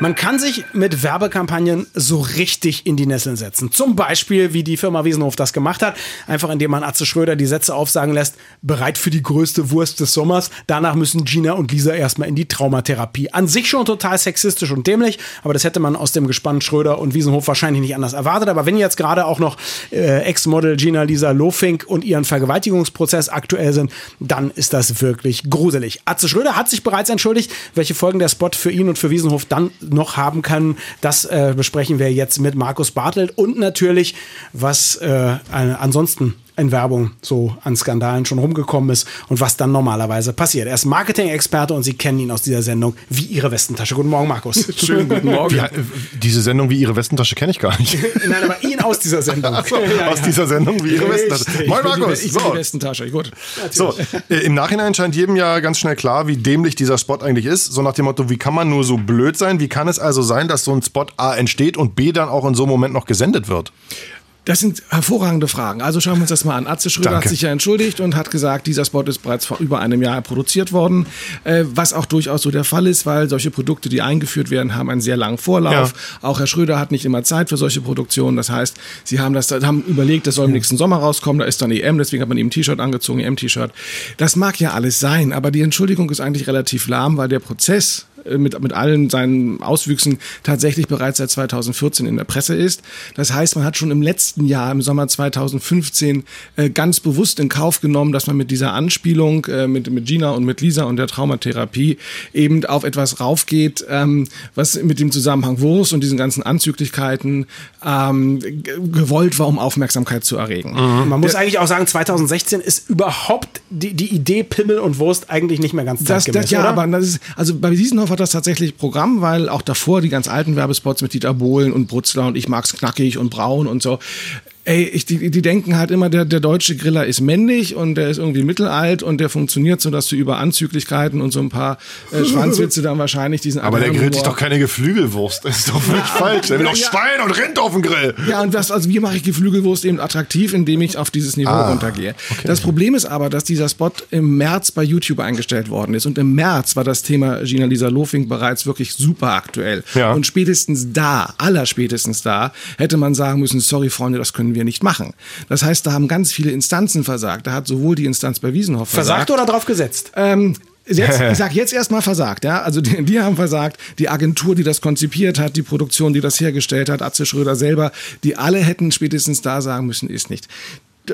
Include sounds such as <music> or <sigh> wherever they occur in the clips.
Man kann sich mit Werbekampagnen so richtig in die Nesseln setzen. Zum Beispiel, wie die Firma Wiesenhof das gemacht hat. Einfach indem man Atze Schröder die Sätze aufsagen lässt, bereit für die größte Wurst des Sommers. Danach müssen Gina und Lisa erstmal in die Traumatherapie. An sich schon total sexistisch und dämlich, aber das hätte man aus dem Gespann Schröder und Wiesenhof wahrscheinlich nicht anders erwartet. Aber wenn jetzt gerade auch noch äh, Ex-Model Gina Lisa Lofink und ihren Vergewaltigungsprozess aktuell sind, dann ist das wirklich gruselig. Atze Schröder hat sich bereits entschuldigt. Welche Folgen der Spot für ihn und für Wiesenhof dann noch haben kann. Das äh, besprechen wir jetzt mit Markus Bartelt und natürlich, was äh, ansonsten in Werbung so an Skandalen schon rumgekommen ist und was dann normalerweise passiert. Er ist Marketing-Experte und Sie kennen ihn aus dieser Sendung wie Ihre Westentasche. Guten Morgen, Markus. <laughs> Schönen guten Morgen. Ja, diese Sendung wie Ihre Westentasche kenne ich gar nicht. <laughs> Nein, aber ihn aus dieser Sendung. So, ja, aus ja. dieser Sendung wie Ihre Westentasche. Moin, Markus. Ich so. die Westentasche. Gut. So, äh, im Nachhinein scheint jedem ja ganz schnell klar, wie dämlich dieser Spot eigentlich ist. So nach dem Motto, wie kann man nur so blöd sein? Wie kann es also sein, dass so ein Spot A entsteht und B dann auch in so einem Moment noch gesendet wird? Das sind hervorragende Fragen. Also schauen wir uns das mal an. Atze Schröder Danke. hat sich ja entschuldigt und hat gesagt, dieser Spot ist bereits vor über einem Jahr produziert worden, äh, was auch durchaus so der Fall ist, weil solche Produkte, die eingeführt werden, haben einen sehr langen Vorlauf. Ja. Auch Herr Schröder hat nicht immer Zeit für solche Produktionen. Das heißt, sie haben das, haben überlegt, das soll im nächsten Sommer rauskommen. Da ist dann EM, deswegen hat man ihm ein T-Shirt angezogen, EM-T-Shirt. Das mag ja alles sein, aber die Entschuldigung ist eigentlich relativ lahm, weil der Prozess mit, mit allen seinen Auswüchsen tatsächlich bereits seit 2014 in der Presse ist. Das heißt, man hat schon im letzten Jahr, im Sommer 2015, äh, ganz bewusst in Kauf genommen, dass man mit dieser Anspielung äh, mit, mit Gina und mit Lisa und der Traumatherapie eben auf etwas raufgeht, ähm, was mit dem Zusammenhang Wurst und diesen ganzen Anzüglichkeiten ähm, gewollt war, um Aufmerksamkeit zu erregen. Mhm. Man muss der, eigentlich auch sagen, 2016 ist überhaupt die, die Idee Pimmel und Wurst eigentlich nicht mehr ganz zeitgemäß, das, das, Ja, oder? aber das ist, also bei Wiesenhof hat das tatsächlich Programm, weil auch davor die ganz alten Werbespots mit Dieter Bohlen und Brutzler und ich mag's knackig und braun und so, ey, ich, die, die denken halt immer, der, der deutsche Griller ist männlich und der ist irgendwie mittelalt und der funktioniert so, dass du über Anzüglichkeiten und so ein paar äh, <laughs> Schwanzwitze dann wahrscheinlich diesen Aber der grillt sich doch keine Geflügelwurst. Das ist doch völlig ja, falsch. Der will doch ja, Schwein und Rind auf dem Grill. Ja, und was, also wie mache ich Geflügelwurst eben attraktiv, indem ich auf dieses Niveau ah, runtergehe. Okay. Das Problem ist aber, dass dieser Spot im März bei YouTube eingestellt worden ist. Und im März war das Thema Gina Lisa Lofing bereits wirklich super aktuell. Ja. Und spätestens da, allerspätestens da, hätte man sagen müssen, sorry Freunde, das können wir wir nicht machen. Das heißt, da haben ganz viele Instanzen versagt. Da hat sowohl die Instanz bei Wiesenhoff versagt. Versagt oder drauf gesetzt? Ähm, Jetzt, <laughs> ich sage jetzt erstmal versagt, ja. Also die, die, haben versagt, die Agentur, die das konzipiert hat, die Produktion, die das hergestellt hat, Atze Schröder selber, die alle hätten spätestens da sagen müssen, ist nicht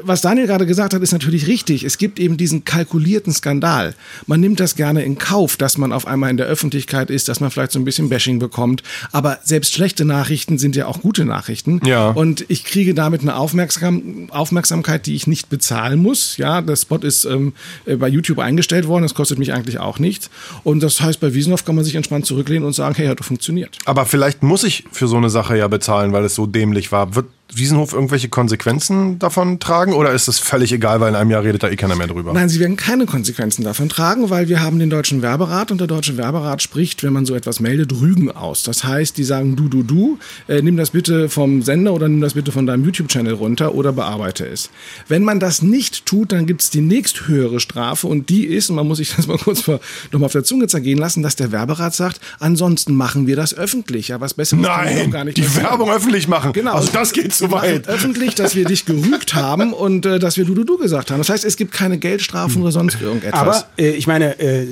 was Daniel gerade gesagt hat, ist natürlich richtig. Es gibt eben diesen kalkulierten Skandal. Man nimmt das gerne in Kauf, dass man auf einmal in der Öffentlichkeit ist, dass man vielleicht so ein bisschen Bashing bekommt. Aber selbst schlechte Nachrichten sind ja auch gute Nachrichten. Ja. Und ich kriege damit eine Aufmerksam Aufmerksamkeit, die ich nicht bezahlen muss. Ja, der Spot ist ähm, äh, bei YouTube eingestellt worden. Das kostet mich eigentlich auch nichts. Und das heißt, bei Wiesenhoff kann man sich entspannt zurücklehnen und sagen, hey, hat doch funktioniert. Aber vielleicht muss ich für so eine Sache ja bezahlen, weil es so dämlich war. Wird Wiesenhof irgendwelche Konsequenzen davon tragen oder ist es völlig egal, weil in einem Jahr redet da eh keiner mehr drüber? Nein, sie werden keine Konsequenzen davon tragen, weil wir haben den Deutschen Werberat und der Deutsche Werberat spricht, wenn man so etwas meldet, Rügen aus. Das heißt, die sagen, du, du, du, äh, nimm das bitte vom Sender oder nimm das bitte von deinem YouTube-Channel runter oder bearbeite es. Wenn man das nicht tut, dann gibt es die nächsthöhere Strafe und die ist, und man muss sich <laughs> das mal kurz nochmal auf der Zunge zergehen lassen, dass der Werberat sagt, ansonsten machen wir das öffentlich. Ja, was besser Nein, gar nicht. Die Werbung öffentlich machen. Genau. Also das geht zu weit. Öffentlich, dass wir dich gerügt haben und äh, dass wir du, du, du gesagt haben. Das heißt, es gibt keine Geldstrafen oder sonst irgendetwas. Aber äh, ich meine, äh,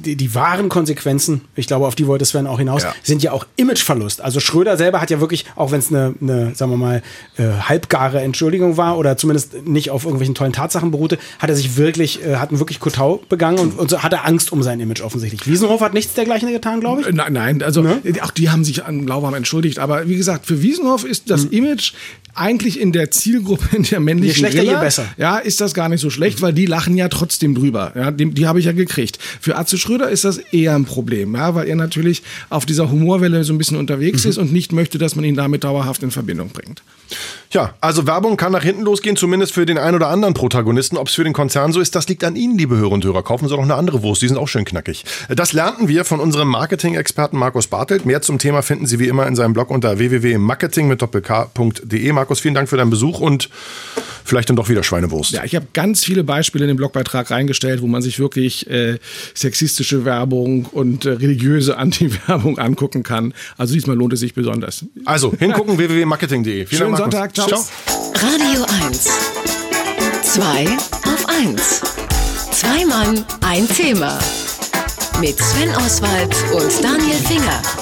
die, die wahren Konsequenzen, ich glaube, auf die wollte Sven auch hinaus, ja. sind ja auch Imageverlust. Also Schröder selber hat ja wirklich, auch wenn es eine, eine, sagen wir mal, äh, halbgare Entschuldigung war oder zumindest nicht auf irgendwelchen tollen Tatsachen beruhte, hat er sich wirklich, äh, hat einen wirklich Kotau begangen und, und so hat er Angst um sein Image offensichtlich. Wiesenhof hat nichts dergleichen getan, glaube ich. Nein, nein, also ne? auch die haben sich an Lauwarm entschuldigt. Aber wie gesagt, für Wiesenhof ist das mhm. Image eigentlich in der Zielgruppe in der männlichen je schlechter, Griller, je besser. Ja, ist das gar nicht so schlecht, weil die lachen ja trotzdem drüber. Ja, die, die habe ich ja gekriegt. Für Atze Schröder ist das eher ein Problem, ja, weil er natürlich auf dieser Humorwelle so ein bisschen unterwegs mhm. ist und nicht möchte, dass man ihn damit dauerhaft in Verbindung bringt. Ja, also Werbung kann nach hinten losgehen, zumindest für den einen oder anderen Protagonisten. Ob es für den Konzern so ist, das liegt an Ihnen, liebe Hörer und Hörer. Kaufen Sie doch eine andere Wurst, die sind auch schön knackig. Das lernten wir von unserem Marketing-Experten Markus Bartelt. Mehr zum Thema finden Sie wie immer in seinem Blog unter www.marketing mit doppelk.de. Markus, vielen Dank für deinen Besuch und vielleicht dann doch wieder Schweinewurst. Ja, ich habe ganz viele Beispiele in den Blogbeitrag reingestellt, wo man sich wirklich äh, sexistische Werbung und äh, religiöse Anti-Werbung angucken kann. Also diesmal lohnt es sich besonders. Also hingucken <laughs> www.marketing.de. Schönen Dank, Sonntag. Ciao. Ciao. Radio 1. Zwei auf 1. Zwei Mann, ein Thema. Mit Sven Oswald und Daniel Finger.